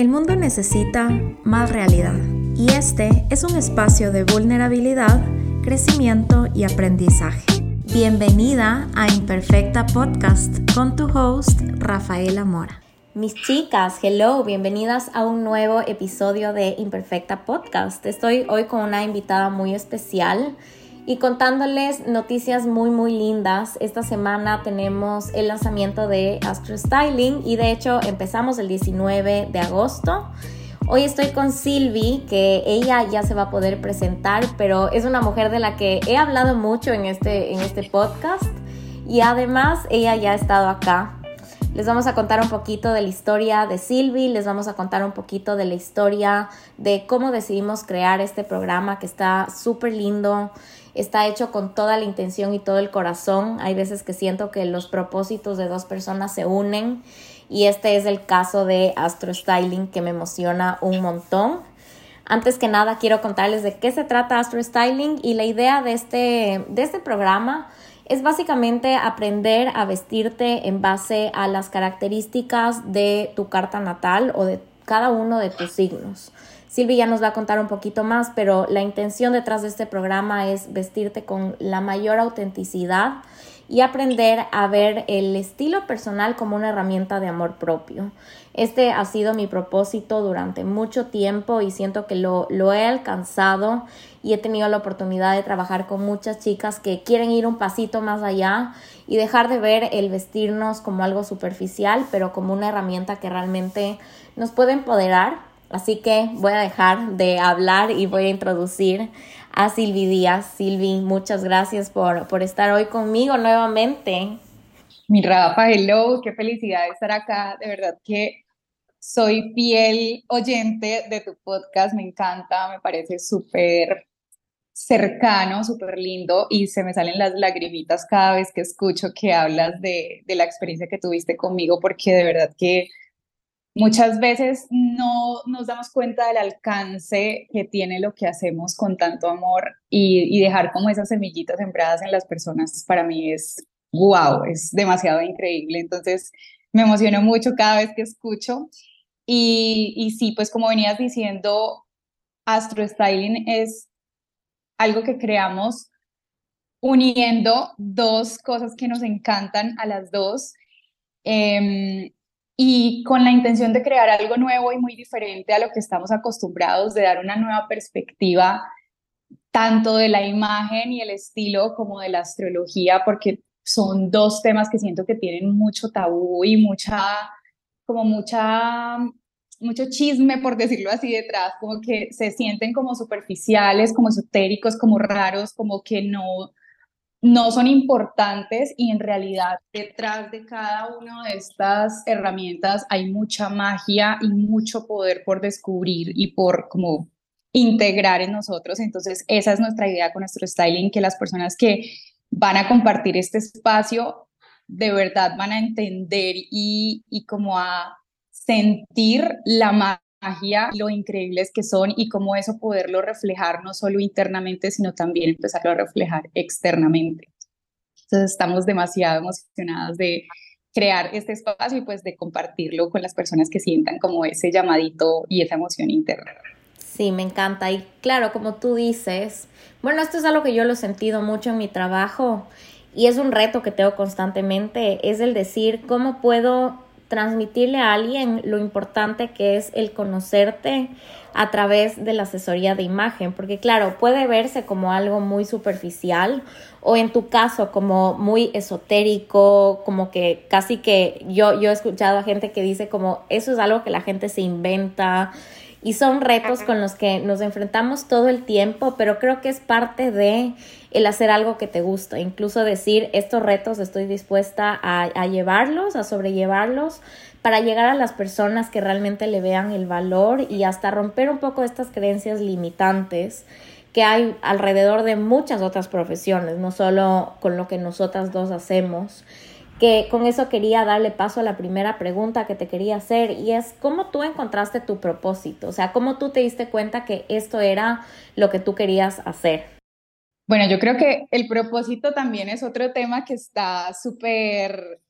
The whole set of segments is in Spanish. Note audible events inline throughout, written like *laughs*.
El mundo necesita más realidad y este es un espacio de vulnerabilidad, crecimiento y aprendizaje. Bienvenida a Imperfecta Podcast con tu host Rafaela Mora. Mis chicas, hello, bienvenidas a un nuevo episodio de Imperfecta Podcast. Estoy hoy con una invitada muy especial y contándoles noticias muy muy lindas. Esta semana tenemos el lanzamiento de Astro Styling y de hecho empezamos el 19 de agosto. Hoy estoy con Silvi, que ella ya se va a poder presentar, pero es una mujer de la que he hablado mucho en este, en este podcast y además ella ya ha estado acá les vamos a contar un poquito de la historia de Silvi, les vamos a contar un poquito de la historia de cómo decidimos crear este programa que está súper lindo, está hecho con toda la intención y todo el corazón. Hay veces que siento que los propósitos de dos personas se unen y este es el caso de Astro Styling que me emociona un montón. Antes que nada quiero contarles de qué se trata Astro Styling y la idea de este, de este programa es básicamente aprender a vestirte en base a las características de tu carta natal o de cada uno de tus signos. Silvia ya nos va a contar un poquito más, pero la intención detrás de este programa es vestirte con la mayor autenticidad y aprender a ver el estilo personal como una herramienta de amor propio. Este ha sido mi propósito durante mucho tiempo y siento que lo, lo he alcanzado y he tenido la oportunidad de trabajar con muchas chicas que quieren ir un pasito más allá y dejar de ver el vestirnos como algo superficial, pero como una herramienta que realmente nos puede empoderar. Así que voy a dejar de hablar y voy a introducir a Silvi Díaz. Silvi, muchas gracias por, por estar hoy conmigo nuevamente. Mi Rafa, hello, qué felicidad de estar acá. De verdad que soy fiel oyente de tu podcast, me encanta, me parece súper cercano, súper lindo y se me salen las lagrimitas cada vez que escucho que hablas de, de la experiencia que tuviste conmigo, porque de verdad que muchas veces no nos damos cuenta del alcance que tiene lo que hacemos con tanto amor y, dejar como esas semillitas sembradas en las personas para mí es wow, es demasiado increíble. Entonces me emociono mucho cada vez que escucho. Y, y sí, pues como venías diciendo, Astro Styling es algo que creamos uniendo dos cosas que nos encantan a las dos. Em, y con la intención de crear algo nuevo y muy diferente a lo que estamos acostumbrados, de dar una nueva perspectiva tanto de la imagen y el estilo como de la astrología, porque son dos temas que siento que tienen mucho tabú y mucha, como mucha, mucho chisme, por decirlo así, detrás, como que se sienten como superficiales, como esotéricos, como raros, como que no, no son importantes y en realidad detrás de cada una de estas herramientas hay mucha magia y mucho poder por descubrir y por como integrar en nosotros. Entonces, esa es nuestra idea con nuestro styling, que las personas que van a compartir este espacio de verdad van a entender y, y como a sentir la magia lo increíbles que son y cómo eso poderlo reflejar no solo internamente, sino también empezarlo a reflejar externamente. Entonces estamos demasiado emocionadas de crear este espacio y pues de compartirlo con las personas que sientan como ese llamadito y esa emoción interna. Sí, me encanta. Y claro, como tú dices, bueno, esto es algo que yo lo he sentido mucho en mi trabajo y es un reto que tengo constantemente, es el decir cómo puedo transmitirle a alguien lo importante que es el conocerte a través de la asesoría de imagen, porque claro, puede verse como algo muy superficial o en tu caso como muy esotérico, como que casi que yo, yo he escuchado a gente que dice como eso es algo que la gente se inventa y son retos con los que nos enfrentamos todo el tiempo, pero creo que es parte de el hacer algo que te gusta, incluso decir estos retos estoy dispuesta a, a llevarlos, a sobrellevarlos para llegar a las personas que realmente le vean el valor y hasta romper un poco estas creencias limitantes que hay alrededor de muchas otras profesiones, no solo con lo que nosotras dos hacemos que con eso quería darle paso a la primera pregunta que te quería hacer y es cómo tú encontraste tu propósito, o sea, cómo tú te diste cuenta que esto era lo que tú querías hacer. Bueno, yo creo que el propósito también es otro tema que está súper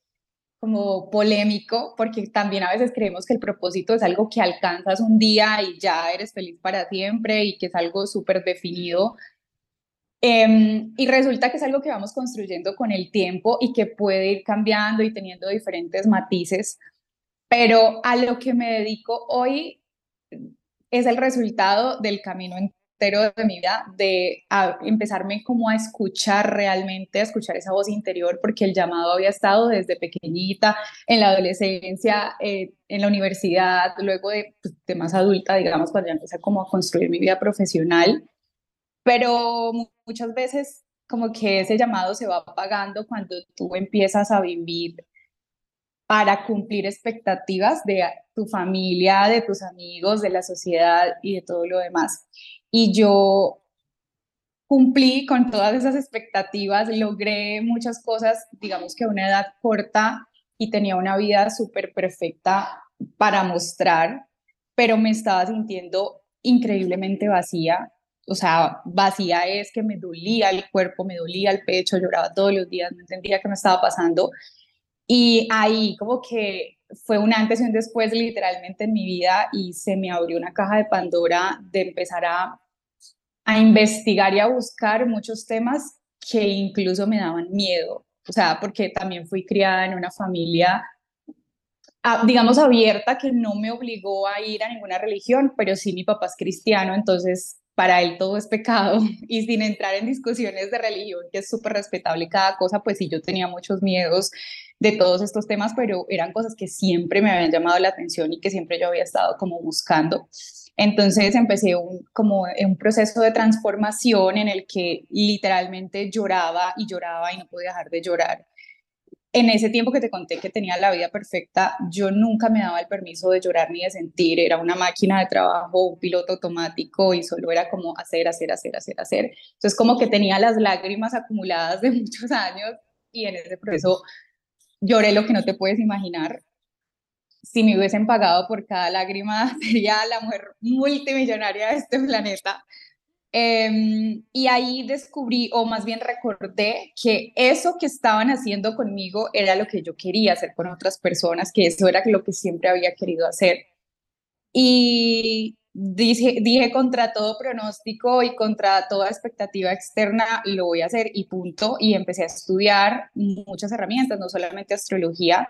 como polémico, porque también a veces creemos que el propósito es algo que alcanzas un día y ya eres feliz para siempre y que es algo súper definido. Em, y resulta que es algo que vamos construyendo con el tiempo y que puede ir cambiando y teniendo diferentes matices. Pero a lo que me dedico hoy es el resultado del camino de mi vida de empezarme como a escuchar realmente, a escuchar esa voz interior, porque el llamado había estado desde pequeñita, en la adolescencia, eh, en la universidad, luego de, pues, de, más adulta, digamos, cuando ya empecé como a construir mi vida profesional, pero muchas veces como que ese llamado se va apagando cuando tú empiezas a vivir para cumplir expectativas de tu familia, de tus amigos, de la sociedad y de todo lo demás y yo cumplí con todas esas expectativas, logré muchas cosas, digamos que a una edad corta y tenía una vida súper perfecta para mostrar, pero me estaba sintiendo increíblemente vacía. O sea, vacía es que me dolía el cuerpo, me dolía el pecho, lloraba todos los días, no entendía qué me estaba pasando. Y ahí como que fue un antes y un después literalmente en mi vida y se me abrió una caja de Pandora de empezar a, a investigar y a buscar muchos temas que incluso me daban miedo. O sea, porque también fui criada en una familia, digamos, abierta, que no me obligó a ir a ninguna religión, pero sí mi papá es cristiano, entonces para él todo es pecado *laughs* y sin entrar en discusiones de religión, que es súper respetable cada cosa, pues sí, yo tenía muchos miedos de todos estos temas, pero eran cosas que siempre me habían llamado la atención y que siempre yo había estado como buscando. Entonces empecé un, como un proceso de transformación en el que literalmente lloraba y lloraba y no podía dejar de llorar. En ese tiempo que te conté que tenía la vida perfecta, yo nunca me daba el permiso de llorar ni de sentir. Era una máquina de trabajo, un piloto automático y solo era como hacer, hacer, hacer, hacer, hacer. Entonces como que tenía las lágrimas acumuladas de *laughs* muchos años y en ese proceso lloré lo que no te puedes imaginar. Si me hubiesen pagado por cada lágrima, *laughs* sería la mujer multimillonaria de este planeta. Em, y ahí descubrí, o más bien recordé, que eso que estaban haciendo conmigo era lo que yo quería hacer con otras personas, que eso era lo que siempre había querido hacer. Y dije, dije contra todo pronóstico y contra toda expectativa externa, lo voy a hacer y punto. Y empecé a estudiar muchas herramientas, no solamente astrología.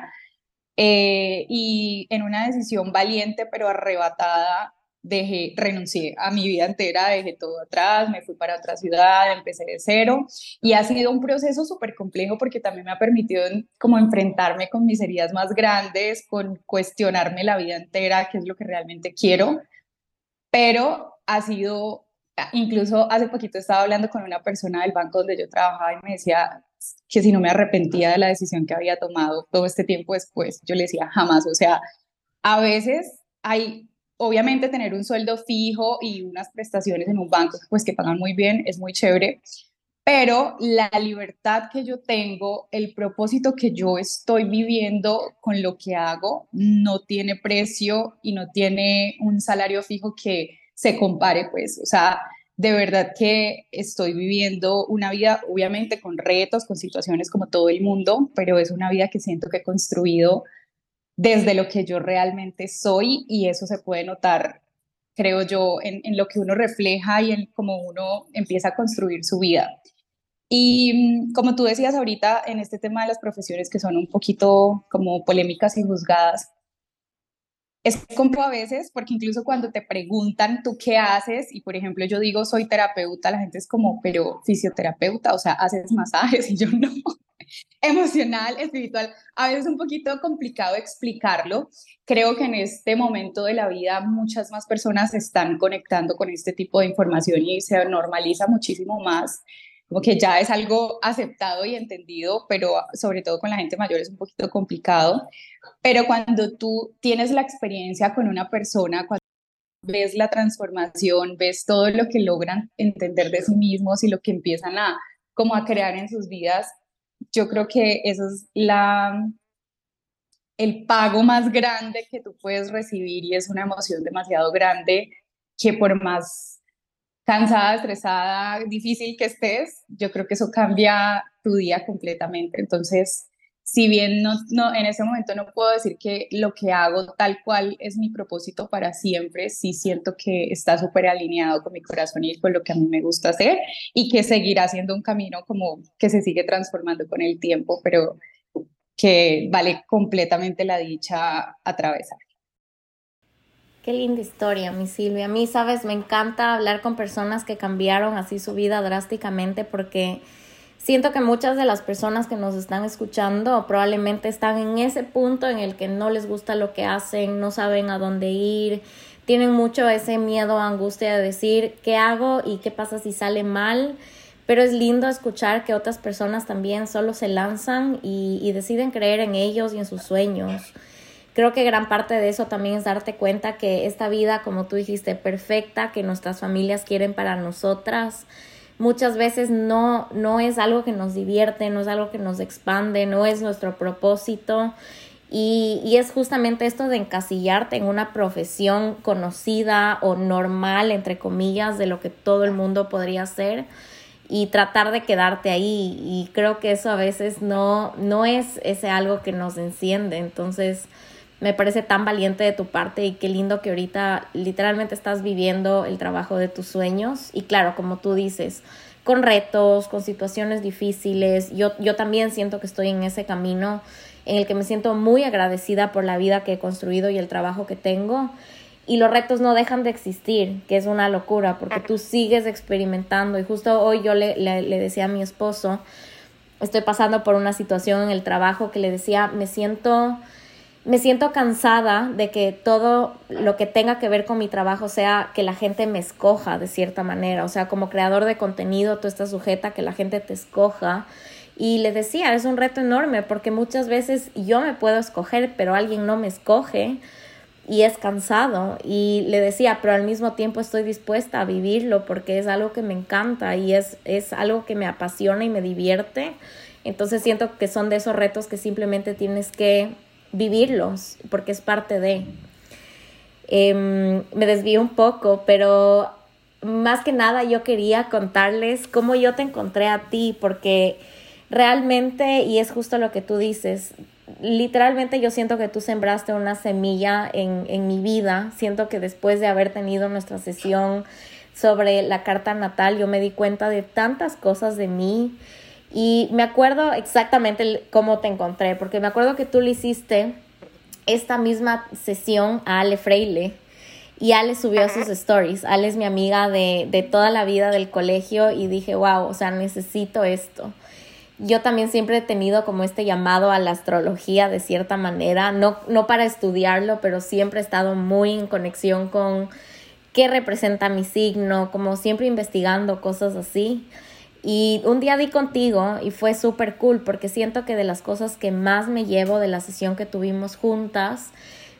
Eh, y en una decisión valiente pero arrebatada, dejé, renuncié a mi vida entera, dejé todo atrás, me fui para otra ciudad, empecé de cero. Y ha sido un proceso súper complejo porque también me ha permitido como enfrentarme con mis heridas más grandes, con cuestionarme la vida entera, qué es lo que realmente quiero. Pero ha sido, incluso hace poquito estaba hablando con una persona del banco donde yo trabajaba y me decía que si no me arrepentía de la decisión que había tomado todo este tiempo después, yo le decía jamás, o sea, a veces hay, obviamente tener un sueldo fijo y unas prestaciones en un banco, pues que pagan muy bien, es muy chévere, pero la libertad que yo tengo, el propósito que yo estoy viviendo con lo que hago, no tiene precio y no tiene un salario fijo que se compare, pues, o sea, de verdad que estoy viviendo una vida, obviamente con retos, con situaciones como todo el mundo, pero es una vida que siento que he construido desde lo que yo realmente soy y eso se puede notar, creo yo, en, lo que uno refleja y en cómo uno empieza a construir su vida. Y mm, como tú decías ahorita, en este tema de las profesiones que son un poquito como polémicas y juzgadas, es como a veces, porque incluso cuando te preguntan tú qué haces, y por ejemplo yo digo soy terapeuta, la gente es como, pero fisioterapeuta, o sea, haces masajes *laughs* y yo no. Emocional, espiritual, a veces es un poquito complicado explicarlo. Creo que en este momento de la vida muchas más personas están conectando con este tipo de información y se normaliza muchísimo más como que ya es algo aceptado y entendido, pero sobre todo con la gente mayor es un poquito complicado. Pero cuando tú tienes la experiencia con una persona, cuando ves la transformación, ves todo lo que logran entender de sí mismos y lo que empiezan a como a crear en sus vidas, yo creo que eso es la el pago más grande que tú puedes recibir y es una emoción demasiado grande que por más cansada, estresada, difícil que estés, yo creo que eso cambia tu día completamente. Entonces, si bien no, no, en ese momento no puedo decir que lo que hago tal cual es mi propósito para siempre, sí siento que está súper alineado con mi corazón y con lo que a mí me gusta hacer y que seguirá siendo un camino como que se sigue transformando con el tiempo, pero que vale completamente la dicha atravesar. Qué linda historia, mi Silvia. A mí, sabes, me encanta hablar con personas que cambiaron así su vida drásticamente porque Siento que muchas de las personas que nos están escuchando probablemente están en ese punto en el que no les gusta lo que hacen, no saben a dónde ir, tienen mucho ese miedo, angustia de decir qué hago y qué pasa si sale mal. Pero es lindo escuchar que otras personas también solo se lanzan y, y deciden creer en ellos y en sus sueños. Creo que gran parte de eso también es darte cuenta que esta vida, como tú dijiste, perfecta, que nuestras familias quieren para nosotras, muchas veces no, no es algo que nos divierte, no es algo que nos expande, no es nuestro propósito. Y, y, es justamente esto de encasillarte en una profesión conocida o normal, entre comillas, de lo que todo el mundo podría hacer y tratar de quedarte ahí. Y creo que eso a veces no, no es ese algo que nos enciende. Entonces, me parece tan valiente de tu parte y qué lindo que ahorita literalmente estás viviendo el trabajo de tus sueños y claro, como tú dices, con retos, con situaciones difíciles. Yo, yo también siento que estoy en ese camino en el que me siento muy agradecida por la vida que he construido y el trabajo que tengo. Y los retos no dejan de existir, que es una locura, porque tú sigues experimentando. Y justo hoy yo le, le, le decía a mi esposo, estoy pasando por una situación en el trabajo que le decía, me siento me siento cansada de que todo lo que tenga que ver con mi trabajo sea que la gente me escoja de cierta manera. O sea, como creador de contenido, tú estás sujeta a que la gente te escoja. Y le decía, es un reto enorme porque muchas veces yo me puedo escoger, pero alguien no me escoge y es cansado. Y le decía, pero al mismo tiempo estoy dispuesta a vivirlo porque es algo que me encanta y es, es algo que me apasiona y me divierte. Entonces siento que son de esos retos que simplemente tienes que vivirlos, porque es parte de. Em, me desvío un poco, pero más que nada yo quería contarles cómo yo te encontré a ti, porque realmente, y es justo lo que tú dices, literalmente yo siento que tú sembraste una semilla en, en mi vida, siento que después de haber tenido nuestra sesión sobre la carta natal, yo me di cuenta de tantas cosas de mí, y me acuerdo exactamente cómo te encontré, porque me acuerdo que tú le hiciste esta misma sesión a Ale Freile y Ale subió sus stories. Ale es mi amiga de, de toda la vida del colegio y dije, wow, o sea, necesito esto. Yo también siempre he tenido como este llamado a la astrología de cierta manera, no, no para estudiarlo, pero siempre he estado muy en conexión con qué representa mi signo, como siempre investigando cosas así. Y un día di contigo y fue súper cool porque siento que de las cosas que más me llevo de la sesión que tuvimos juntas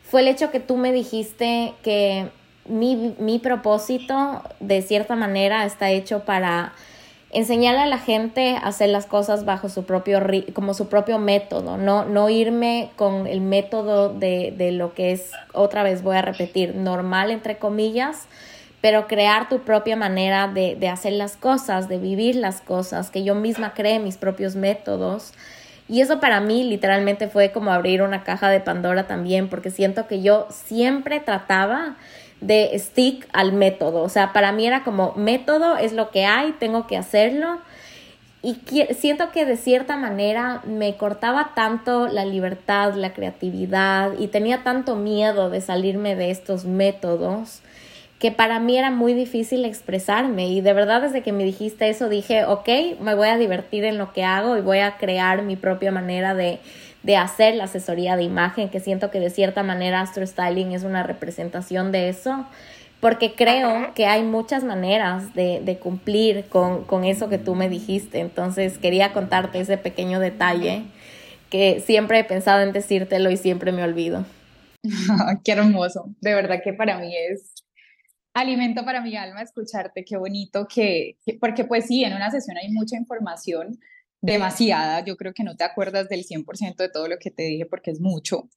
fue el hecho que tú me dijiste que mi, mi propósito de cierta manera está hecho para enseñarle a la gente a hacer las cosas bajo su propio como su propio método, no, no irme con el método de, de lo que es, otra vez voy a repetir, normal entre comillas, pero crear tu propia manera de, de, hacer las cosas, de vivir las cosas, que yo misma cree mis propios métodos. Y eso para mí literalmente fue como abrir una caja de Pandora también, porque siento que yo siempre trataba de stick al método. O sea, para mí era como método es lo que hay, tengo que hacerlo. Y siento que de cierta manera me cortaba tanto la libertad, la creatividad y tenía tanto miedo de salirme de estos métodos que para mí era muy difícil expresarme y de verdad desde que me dijiste eso dije, ok, me voy a divertir en lo que hago y voy a crear mi propia manera de, de hacer la asesoría de imagen, que siento que de cierta manera Astro Styling es una representación de eso, porque creo que hay muchas maneras de, de cumplir con, con eso que tú me dijiste, entonces quería contarte ese pequeño detalle que siempre he pensado en decírtelo y siempre me olvido. *laughs* Qué hermoso, de verdad que para mí es alimento para mi alma escucharte, qué bonito que, porque pues sí, en una sesión hay mucha información, demasiada, yo creo que no te acuerdas del 100% de todo lo que te dije porque es mucho,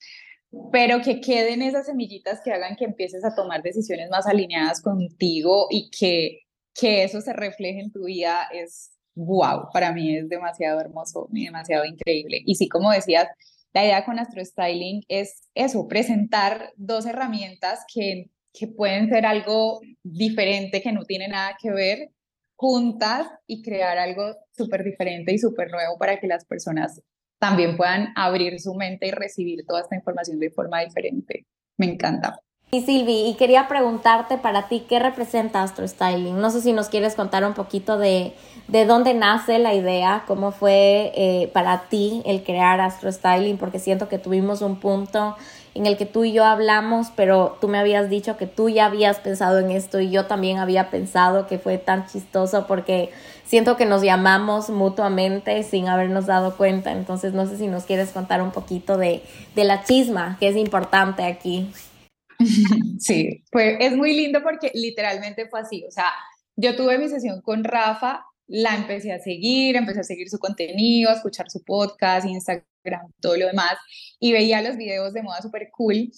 pero que queden esas semillitas que hagan que empieces a tomar decisiones más alineadas contigo y que, que eso se refleje en tu vida es wow, para mí es demasiado hermoso y demasiado increíble. Y sí, como decías, la idea con Astro Styling es eso, presentar dos herramientas que, que pueden ser algo diferente, que no tiene nada que ver, juntas y crear algo súper diferente y súper nuevo para que las personas también puedan abrir su mente y recibir toda esta información de forma diferente. Me encanta. Y Silvi, y quería preguntarte para ti, ¿qué representa Astro Styling? No sé si nos quieres contar un poquito de, de dónde nace la idea, cómo fue eh, para ti el crear Astro Styling, porque siento que tuvimos un punto en el que tú y yo hablamos, pero tú me habías dicho que tú ya habías pensado en esto y yo también había pensado que fue tan chistoso porque siento que nos llamamos mutuamente sin habernos dado cuenta. Entonces no sé si nos quieres contar un poquito de, de la chisma, que es importante aquí. *laughs* Sí, pues es muy lindo porque literalmente fue así. O sea, yo tuve mi sesión con Rafa, la empecé a seguir, empecé a seguir su contenido, a escuchar su podcast, Instagram, todo lo demás, y veía los videos de moda súper cool.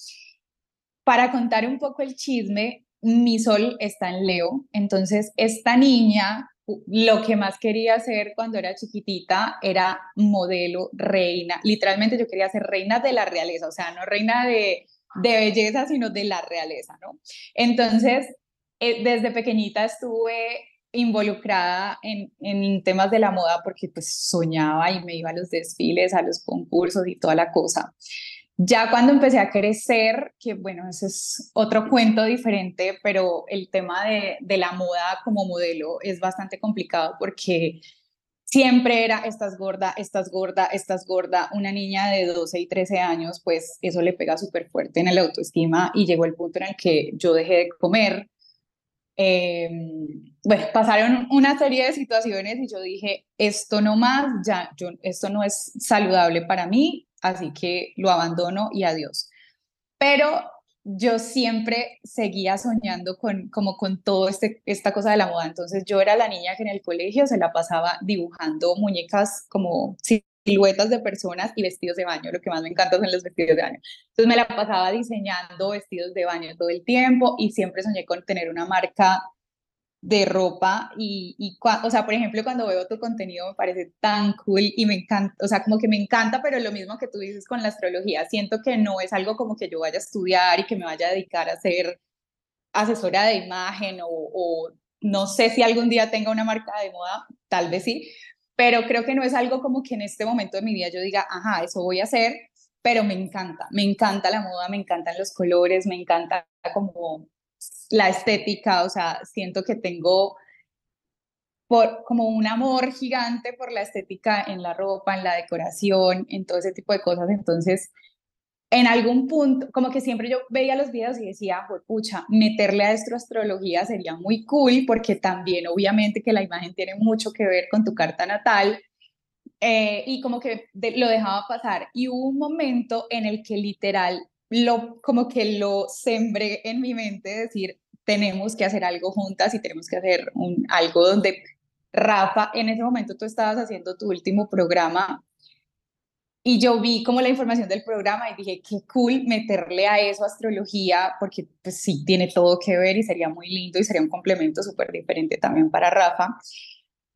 Para contar un poco el chisme, mi sol está en Leo, entonces esta niña lo que más quería hacer cuando era chiquitita era modelo, reina. Literalmente yo quería ser reina de la realeza, o sea, no reina de, de belleza, sino de la realeza, ¿no? Entonces, eh, desde pequeñita estuve involucrada en, temas de la moda porque pues soñaba y me iba a los desfiles, a los concursos y toda la cosa. Ya cuando empecé a crecer, que bueno, ese es otro cuento diferente, pero el tema de, de la moda como modelo es bastante complicado porque siempre era, estás gorda, estás gorda, estás gorda. Una niña de 12 y 13 años, pues eso le pega súper fuerte en el autoestima y llegó el punto en el que yo dejé de comer. Em, bueno, pasaron una serie de situaciones y yo dije, esto no más, ya, yo, esto no es saludable para mí, así que lo abandono y adiós. Pero yo siempre seguía soñando con, como con todo este, esta cosa de la moda. Entonces yo era la niña que en el colegio se la pasaba dibujando muñecas como siluetas de personas y vestidos de baño. Lo que más me encanta son los vestidos de baño. Entonces me la pasaba diseñando vestidos de baño todo el tiempo y siempre soñé con tener una marca de ropa y, y o sea, por ejemplo, cuando veo tu contenido me parece tan cool y me encanta, o sea, como que me encanta, pero lo mismo que tú dices con la astrología, siento que no es algo como que yo vaya a estudiar y que me vaya a dedicar a ser asesora de imagen o, o no sé si algún día tenga una marca de moda, tal vez sí, pero creo que no es algo como que en este momento de mi vida yo diga, ajá, eso voy a hacer, pero me encanta, me encanta la moda, me encantan los colores, me encanta como la estética, o sea, siento que tengo por, como un amor gigante por la estética en la ropa, en la decoración, en todo ese tipo de cosas. Entonces, en algún punto, como que siempre yo veía los videos y decía, pucha, meterle a esto astrología sería muy cool, porque también obviamente que la imagen tiene mucho que ver con tu carta natal. Eh, y como que lo dejaba pasar. Y hubo un momento en el que literal lo, como que lo sembré en mi mente, decir, tenemos que hacer algo juntas y tenemos que hacer un, algo donde Rafa, en ese momento tú estabas haciendo tu último programa y yo vi como la información del programa y dije, qué cool meterle a eso astrología, porque pues sí, tiene todo que ver y sería muy lindo y sería un complemento súper diferente también para Rafa.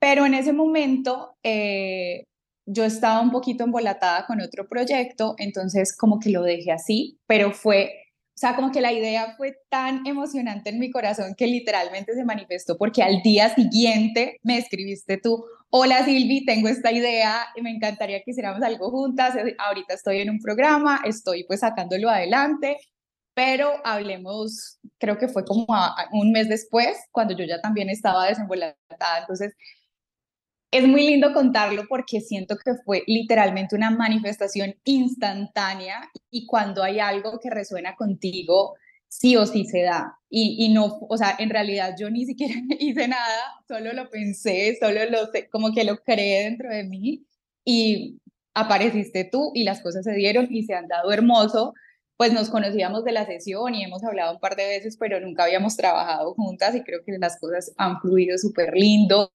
Pero en ese momento eh, yo estaba un poquito embolatada con otro proyecto, entonces como que lo dejé así, pero fue, o sea, como que la idea fue tan emocionante en mi corazón que literalmente se manifestó porque al día siguiente me escribiste tú, hola Silvi, tengo esta idea y me encantaría que hiciéramos algo juntas, ahorita estoy en un programa, estoy pues sacándolo adelante, pero hablemos, creo que fue como un mes después, cuando yo ya también estaba desembolatada, entonces es muy lindo contarlo porque siento que fue literalmente una manifestación instantánea y cuando hay algo que resuena contigo, sí o sí se da. Y, y no, o sea, en realidad yo ni siquiera *laughs* hice nada, solo lo pensé, solo lo sé, como que lo creé dentro de mí y apareciste tú y las cosas se dieron y se han dado hermoso pues nos conocíamos de la sesión y hemos hablado un par de veces, pero nunca habíamos trabajado juntas y creo que las cosas han fluido súper lindo.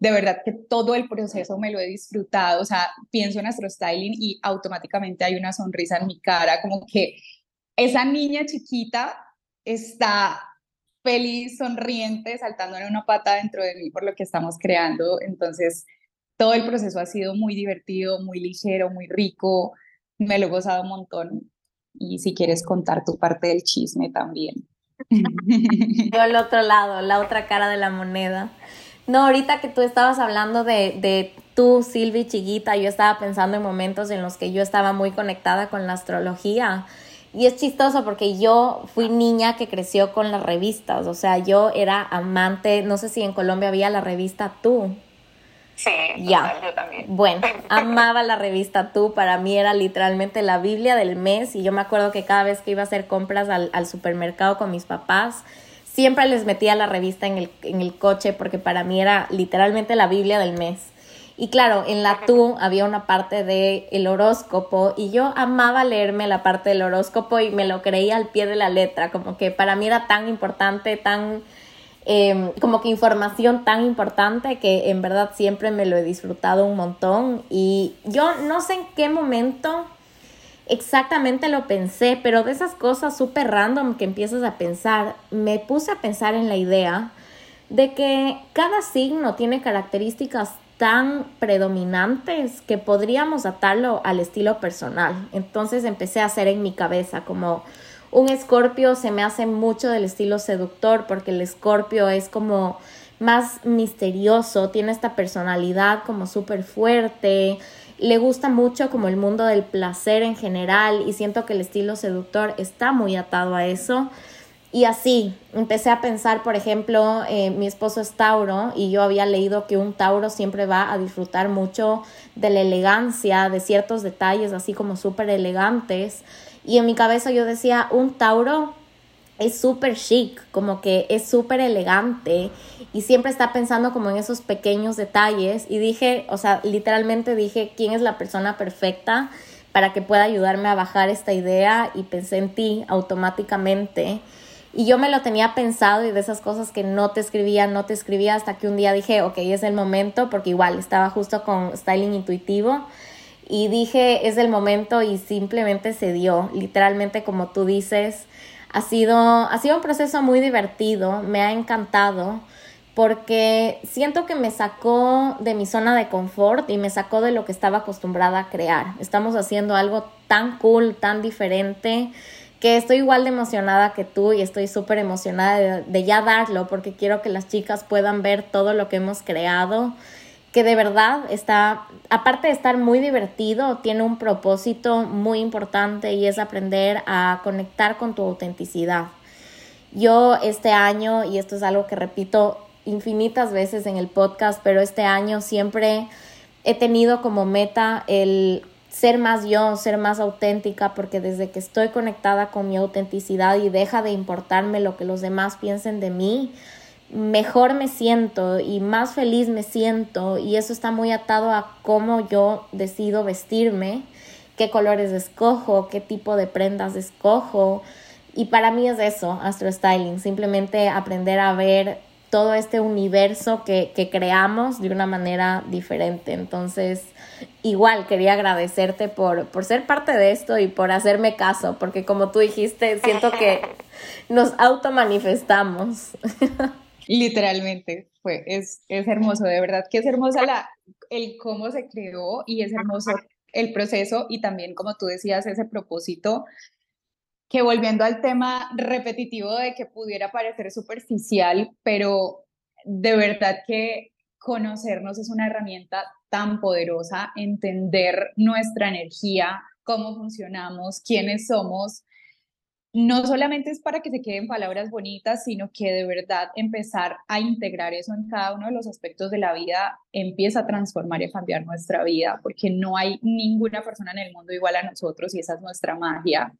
De verdad que todo el proceso me lo he disfrutado, o sea, pienso en nuestro styling y automáticamente hay una sonrisa en mi cara, como que esa niña chiquita está feliz, sonriente, saltando en una pata dentro de mí por lo que estamos creando. Entonces, todo el proceso ha sido muy divertido, muy ligero, muy rico. Me lo he gozado un montón. Y si quieres contar tu parte del chisme también. *laughs* Yo el otro lado, la otra cara de la moneda. No, ahorita que tú estabas hablando de, de tú, Silvi, chiquita, yo estaba pensando en momentos en los que yo estaba muy conectada con la astrología. Y es chistoso porque yo fui niña que creció con las revistas, o sea, yo era amante, no sé si en Colombia había la revista Tú. Sí, ya. yo también. Bueno, *laughs* amaba la revista Tú, para mí era literalmente la Biblia del mes y yo me acuerdo que cada vez que iba a hacer compras al, al supermercado con mis papás, siempre les metía la revista en el, en el coche porque para mí era literalmente la Biblia del mes. Y claro, en la Tú había una parte de el horóscopo y yo amaba leerme la parte del horóscopo y me lo creía al pie de la letra, como que para mí era tan importante, tan Em, como que información tan importante que en verdad siempre me lo he disfrutado un montón y yo no sé en qué momento exactamente lo pensé, pero de esas cosas súper random que empiezas a pensar, me puse a pensar en la idea de que cada signo tiene características tan predominantes que podríamos atarlo al estilo personal. Entonces empecé a hacer en mi cabeza como un escorpio se me hace mucho del estilo seductor porque el escorpio es como más misterioso, tiene esta personalidad como súper fuerte, le gusta mucho como el mundo del placer en general y siento que el estilo seductor está muy atado a eso. Y así, empecé a pensar, por ejemplo, eh, mi esposo es Tauro y yo había leído que un Tauro siempre va a disfrutar mucho de la elegancia, de ciertos detalles así como súper elegantes. Y en mi cabeza yo decía, un Tauro es súper chic, como que es súper elegante y siempre está pensando como en esos pequeños detalles. Y dije, o sea, literalmente dije, ¿quién es la persona perfecta para que pueda ayudarme a bajar esta idea? Y pensé en ti automáticamente. Y yo me lo tenía pensado y de esas cosas que no te escribía, no te escribía hasta que un día dije, ok, es el momento, porque igual estaba justo con styling intuitivo y dije, es el momento y simplemente se dio, literalmente como tú dices, ha sido, ha sido un proceso muy divertido, me ha encantado porque siento que me sacó de mi zona de confort y me sacó de lo que estaba acostumbrada a crear. Estamos haciendo algo tan cool, tan diferente, que estoy igual de emocionada que tú y estoy súper emocionada de, de, ya darlo porque quiero que las chicas puedan ver todo lo que hemos creado que de verdad está, aparte de estar muy divertido, tiene un propósito muy importante y es aprender a conectar con tu autenticidad. Yo este año, y esto es algo que repito infinitas veces en el podcast, pero este año siempre he tenido como meta el ser más yo, ser más auténtica, porque desde que estoy conectada con mi autenticidad y deja de importarme lo que los demás piensen de mí, mejor me siento y más feliz me siento y eso está muy atado a cómo yo decido vestirme, qué colores escojo, qué tipo de prendas escojo y para mí es eso, Astro Styling, simplemente aprender a ver todo este universo que, que creamos de una manera diferente. Entonces, igual quería agradecerte por, por ser parte de esto y por hacerme caso, porque como tú dijiste, siento que nos automanifestamos. *laughs* Literalmente, fue, es, es hermoso, de verdad que es hermosa la, el cómo se creó y es hermoso el proceso y también, como tú decías, ese propósito que volviendo al tema repetitivo de que pudiera parecer superficial, pero de verdad que conocernos es una herramienta tan poderosa, entender nuestra energía, cómo funcionamos, quiénes somos, no solamente es para que se queden palabras bonitas, sino que de verdad empezar a integrar eso en cada uno de los aspectos de la vida empieza a transformar y a cambiar nuestra vida, porque no hay ninguna persona en el mundo igual a nosotros y esa es nuestra magia.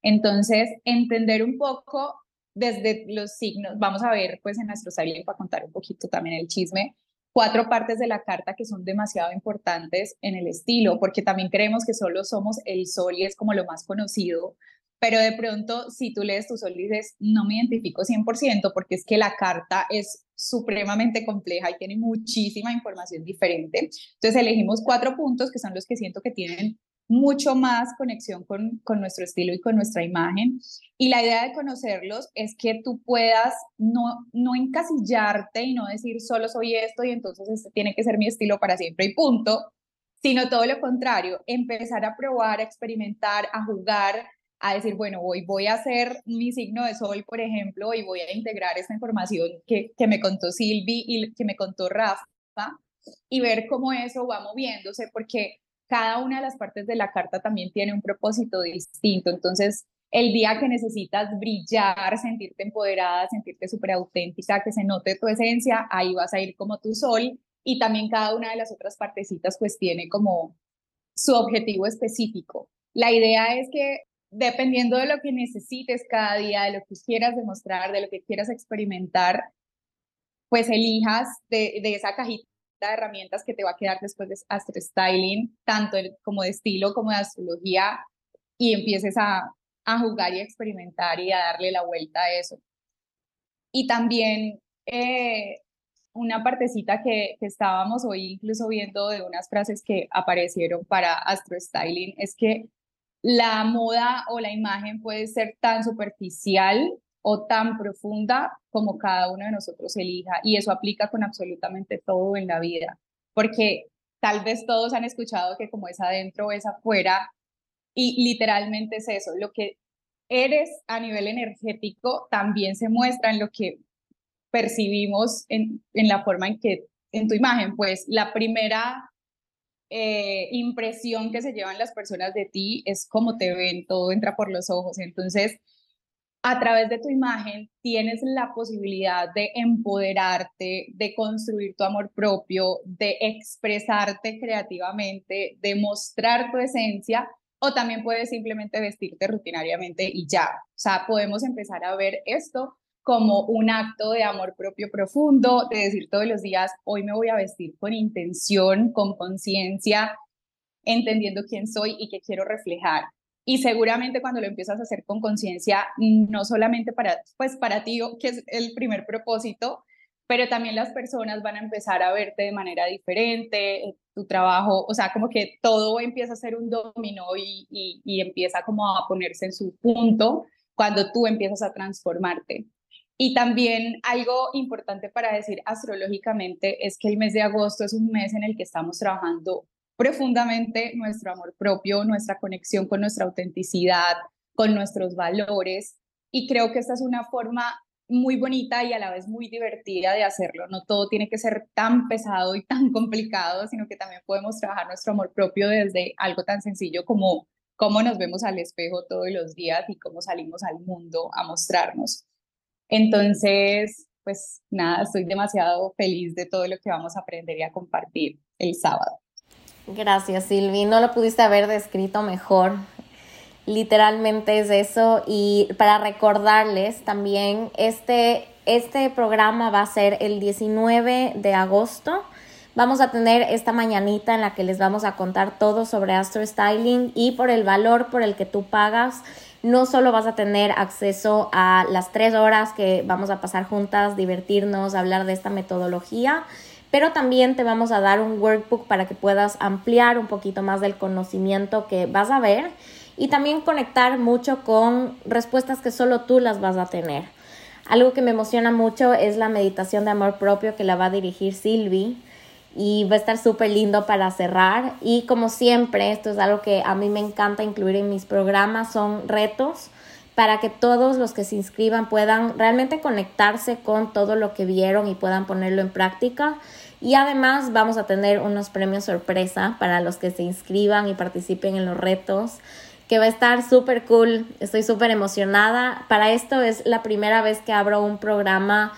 Entonces, entender un poco desde los signos, vamos a ver pues en nuestro styling para contar un poquito también el chisme, cuatro partes de la carta que son demasiado importantes en el estilo, porque también creemos que solo somos el sol y es como lo más conocido, pero de pronto si tú lees tu sol dices, no me identifico 100% porque es que la carta es supremamente compleja y tiene muchísima información diferente. Entonces elegimos cuatro puntos que son los que siento que tienen mucho más conexión con, con nuestro estilo y con nuestra imagen. Y la idea de conocerlos es que tú puedas no, no encasillarte y no decir solo soy esto y entonces este tiene que ser mi estilo para siempre y punto, sino todo lo contrario, empezar a probar, a experimentar, a jugar, a decir, bueno, hoy voy a hacer mi signo de sol, por ejemplo, y voy a integrar esta información que, que me contó Silvi y que me contó Rafa, y ver cómo eso va moviéndose, porque cada una de las partes de la carta también tiene un propósito distinto. Entonces, el día que necesitas brillar, sentirte empoderada, sentirte súper auténtica, que se note tu esencia, ahí vas a ir como tu sol. Y también cada una de las otras partecitas pues tiene como su objetivo específico. La idea es que dependiendo de lo que necesites cada día, de lo que quieras demostrar, de lo que quieras experimentar, pues elijas de, esa cajita de herramientas que te va a quedar después de Astro Styling, tanto como de estilo como de astrología, y empieces a, jugar y experimentar y a darle la vuelta a eso. Y también eh, una partecita que, estábamos hoy incluso viendo de unas frases que aparecieron para Astro Styling es que la moda o la imagen puede ser tan superficial o tan profunda como cada uno de nosotros elija. Y eso aplica con absolutamente todo en la vida, porque tal vez todos han escuchado que como es adentro es afuera, y literalmente es eso, lo que eres a nivel energético también se muestra en lo que percibimos en, en la forma en que, en tu imagen, pues la primera eh, impresión que se llevan las personas de ti es cómo te ven, todo entra por los ojos. Entonces, a través de tu imagen tienes la posibilidad de empoderarte, de construir tu amor propio, de expresarte creativamente, de mostrar tu esencia o también puedes simplemente vestirte rutinariamente y ya. O sea, podemos empezar a ver esto como un acto de amor propio profundo, de decir todos los días, hoy me voy a vestir con intención, con conciencia, entendiendo quién soy y qué quiero reflejar. Y seguramente cuando lo empiezas a hacer con conciencia, no solamente para, pues para ti, que es el primer propósito, pero también las personas van a empezar a verte de manera diferente, tu trabajo, o sea, como que todo empieza a ser un dominó y, y, y empieza como a ponerse en su punto cuando tú empiezas a transformarte. Y también algo importante para decir astrológicamente es que el mes de agosto es un mes en el que estamos trabajando profundamente nuestro amor propio, nuestra conexión con nuestra autenticidad, con nuestros valores. Y creo que esta es una forma muy bonita y a la vez muy divertida de hacerlo. No todo tiene que ser tan pesado y tan complicado, sino que también podemos trabajar nuestro amor propio desde algo tan sencillo como cómo nos vemos al espejo todos los días y cómo salimos al mundo a mostrarnos. Entonces, pues nada, estoy demasiado feliz de todo lo que vamos a aprender y a compartir el sábado. Gracias, Silvi. No lo pudiste haber descrito mejor. Literalmente es eso. Y para recordarles también, este, este programa va a ser el 19 de agosto. Vamos a tener esta mañanita en la que les vamos a contar todo sobre Astro Styling y por el valor por el que tú pagas no solo vas a tener acceso a las tres horas que vamos a pasar juntas, divertirnos, hablar de esta metodología, pero también te vamos a dar un workbook para que puedas ampliar un poquito más del conocimiento que vas a ver y también conectar mucho con respuestas que solo tú las vas a tener. Algo que me emociona mucho es la meditación de amor propio que la va a dirigir Silvi y va a estar súper lindo para cerrar. Y como siempre, esto es algo que a mí me encanta incluir en mis programas, son retos para que todos los que se inscriban puedan realmente conectarse con todo lo que vieron y puedan ponerlo en práctica. Y además vamos a tener unos premios sorpresa para los que se inscriban y participen en los retos, que va a estar súper cool. Estoy súper emocionada. Para esto es la primera vez que abro un programa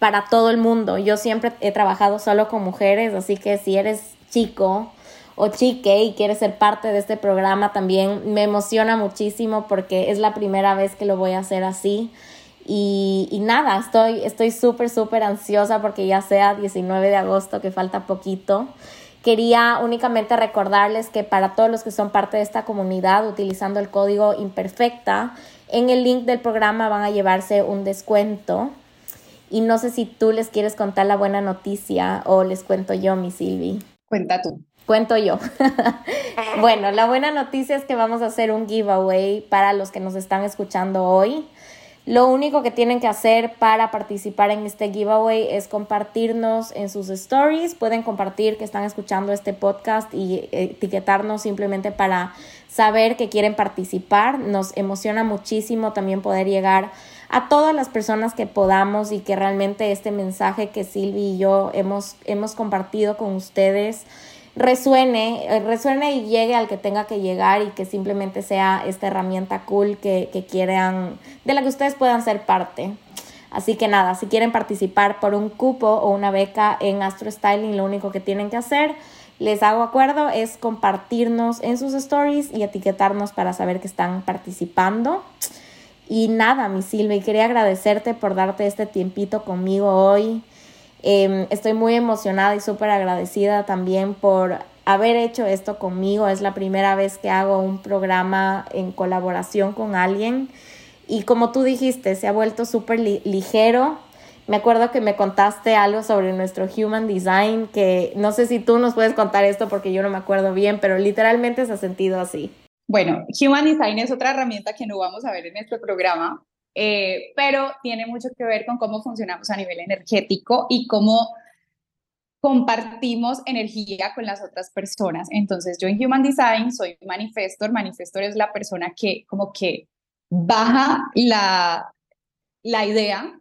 para todo el mundo. Yo siempre he trabajado solo con mujeres, así que si eres chico o chique y quieres ser parte de este programa también me emociona muchísimo porque es la primera vez que lo voy a hacer así. Y, y nada, estoy estoy súper, súper ansiosa porque ya sea 19 de agosto, que falta poquito. Quería únicamente recordarles que para todos los que son parte de esta comunidad, utilizando el código imperfecta, en el link del programa van a llevarse un descuento y no sé si tú les quieres contar la buena noticia o les cuento yo, mi Silvi. Cuenta tú. Cuento yo. *laughs* bueno, la buena noticia es que vamos a hacer un giveaway para los que nos están escuchando hoy. Lo único que tienen que hacer para participar en este giveaway es compartirnos en sus stories. Pueden compartir que están escuchando este podcast y etiquetarnos simplemente para saber que quieren participar. Nos emociona muchísimo también poder llegar a todas las personas que podamos y que realmente este mensaje que Silvi y yo hemos, hemos compartido con ustedes resuene, eh, resuene y llegue al que tenga que llegar y que simplemente sea esta herramienta cool que, que quieran, de la que ustedes puedan ser parte. Así que nada, si quieren participar por un cupo o una beca en Astro Styling, lo único que tienen que hacer, les hago acuerdo, es compartirnos en sus stories y etiquetarnos para saber que están participando. Y nada, mi Silvia, quería agradecerte por darte este tiempito conmigo hoy. Em, estoy muy emocionada y súper agradecida también por haber hecho esto conmigo. Es la primera vez que hago un programa en colaboración con alguien. Y como tú dijiste, se ha vuelto súper ligero. Me acuerdo que me contaste algo sobre nuestro Human Design, que no sé si tú nos puedes contar esto porque yo no me acuerdo bien, pero literalmente se ha sentido así. Bueno, Human Design es otra herramienta que no vamos a ver en este programa, eh, pero tiene mucho que ver con cómo funcionamos a nivel energético y cómo compartimos energía con las otras personas. Entonces, yo en Human Design soy manifestor. Manifestor es la persona que como que baja la, la idea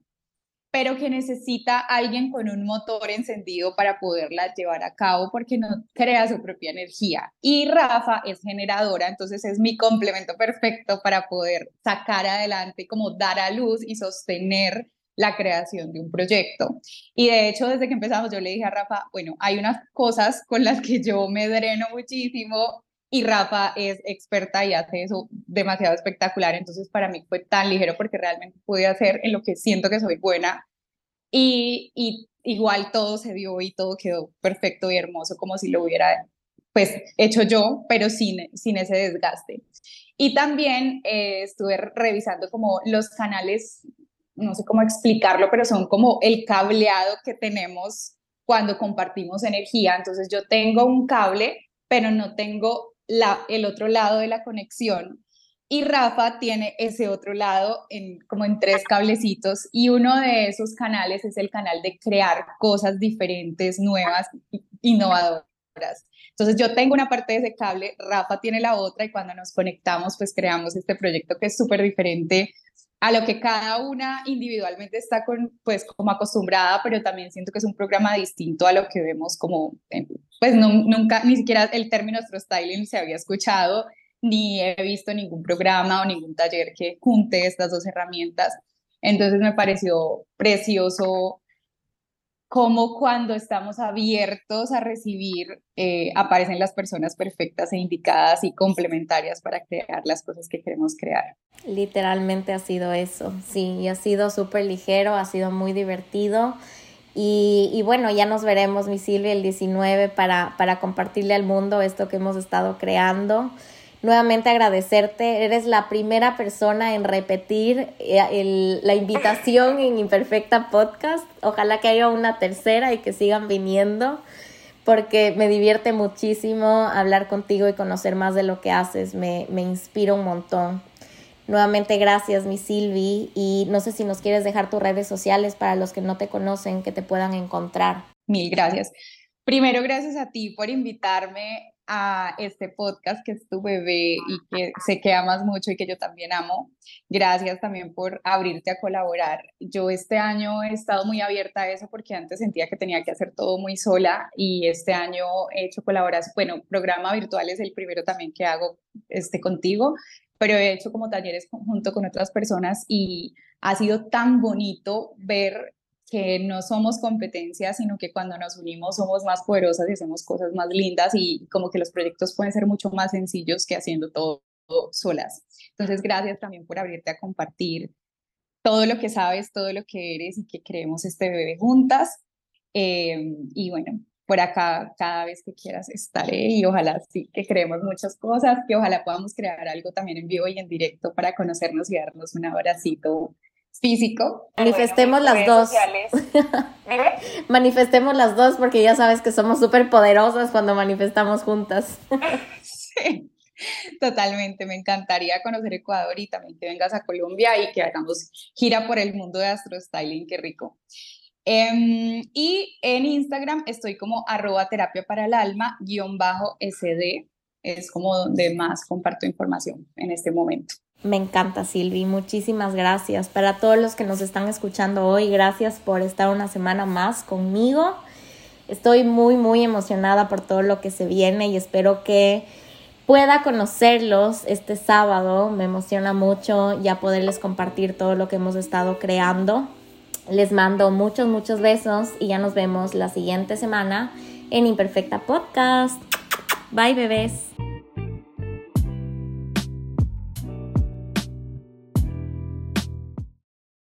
pero que necesita alguien con un motor encendido para poderla llevar a cabo porque no crea su propia energía. Y Rafa es generadora, entonces es mi complemento perfecto para poder sacar adelante, como dar a luz y sostener la creación de un proyecto. Y de hecho, desde que empezamos, yo le dije a Rafa, bueno, hay unas cosas con las que yo me dreno muchísimo y Rafa es experta y hace eso demasiado espectacular, entonces para mí fue tan ligero porque realmente pude hacer en lo que siento que soy buena y, y igual todo se dio y todo quedó perfecto y hermoso como si lo hubiera pues hecho yo, pero sin, sin ese desgaste. Y también eh, estuve revisando como los canales, no sé cómo explicarlo, pero son como el cableado que tenemos cuando compartimos energía. Entonces yo tengo un cable, pero no tengo el otro lado de la conexión. Y Rafa tiene ese otro lado en, como en tres cablecitos y uno de esos canales es el canal de crear cosas diferentes, nuevas, innovadoras. Entonces yo tengo una parte de ese cable, Rafa tiene la otra y cuando nos conectamos pues creamos este proyecto que es súper diferente a lo que cada una individualmente está con, pues como acostumbrada, pero también siento que es un programa distinto a lo que vemos como, pues nunca, ni siquiera el término styling se había escuchado, ni he visto ningún programa o ningún taller que junte estas dos herramientas. Entonces me pareció precioso cómo cuando estamos abiertos a recibir, eh, aparecen las personas perfectas e indicadas y complementarias para crear las cosas que queremos crear. Literalmente ha sido eso, sí, ha sido súper ligero, ha sido muy divertido. Y, y, bueno, ya nos veremos, mi Silvia, el 19 para, para compartirle al mundo esto que hemos estado creando nuevamente agradecerte. Eres la primera persona en repetir eh, la invitación en Imperfecta Podcast. Ojalá que haya una tercera y que sigan viniendo porque me divierte muchísimo hablar contigo y conocer más de lo que haces. Me, me inspira un montón. Nuevamente gracias, mi Silvi. Y no sé si nos quieres dejar tus redes sociales para los que no te conocen, que te puedan encontrar. Mil gracias. Primero, gracias a ti por invitarme a este podcast que es tu bebé y que sé que amas mucho y que yo también amo. Gracias también por abrirte a colaborar. Yo este año he estado muy abierta a eso porque antes sentía que tenía que hacer todo muy sola y este año he hecho colaboración, bueno, programa virtual es el primero también que hago este contigo, pero he hecho como talleres junto con otras personas y ha sido tan bonito ver que no somos competencia, sino que cuando nos unimos somos más poderosas y hacemos cosas más lindas y como que los proyectos pueden ser mucho más sencillos que haciendo todo, solas. Entonces, gracias también por abrirte a compartir todo lo que sabes, todo lo que eres y que creemos este bebé juntas. Eh, y bueno, por acá cada vez que quieras estaré y ojalá sí que creemos muchas cosas, que ojalá podamos crear algo también en vivo y en directo para conocernos y darnos un abracito físico. Manifestemos las dos. *laughs* Manifestemos las dos porque ya sabes que somos súper poderosas cuando manifestamos juntas. *laughs* sí. Totalmente, me encantaría conocer Ecuador y también que vengas a Colombia y que hagamos gira por el mundo de Astro Styling, qué rico. Em, y en Instagram estoy como arroba terapia para el alma, guion bajo SD, es como donde más comparto información en este momento. Me encanta, Silvi. Muchísimas gracias. Para todos los que nos están escuchando hoy, gracias por estar una semana más conmigo. Estoy muy, muy emocionada por todo lo que se viene y espero que pueda conocerlos este sábado. Me emociona mucho ya poderles compartir todo lo que hemos estado creando. Les mando muchos, muchos besos y ya nos vemos la siguiente semana en Imperfecta Podcast. Bye, bebés.